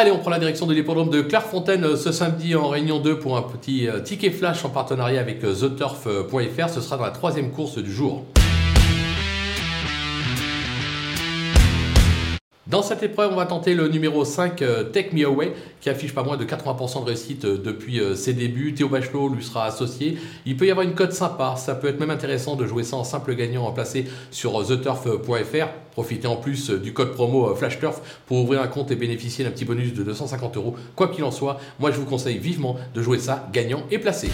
Allez, on prend la direction de l'hippodrome de Clairefontaine euh, ce samedi en réunion 2 pour un petit euh, ticket flash en partenariat avec euh, TheTurf.fr. Ce sera dans la troisième course du jour. Dans cette épreuve, on va tenter le numéro 5, Take Me Away, qui affiche pas moins de 80% de réussite depuis ses débuts. Théo Bachelot lui sera associé. Il peut y avoir une cote sympa. Ça peut être même intéressant de jouer ça en simple gagnant en placé sur theturf.fr. Profitez en plus du code promo FlashTurf pour ouvrir un compte et bénéficier d'un petit bonus de 250 euros. Quoi qu'il en soit, moi je vous conseille vivement de jouer ça gagnant et placé.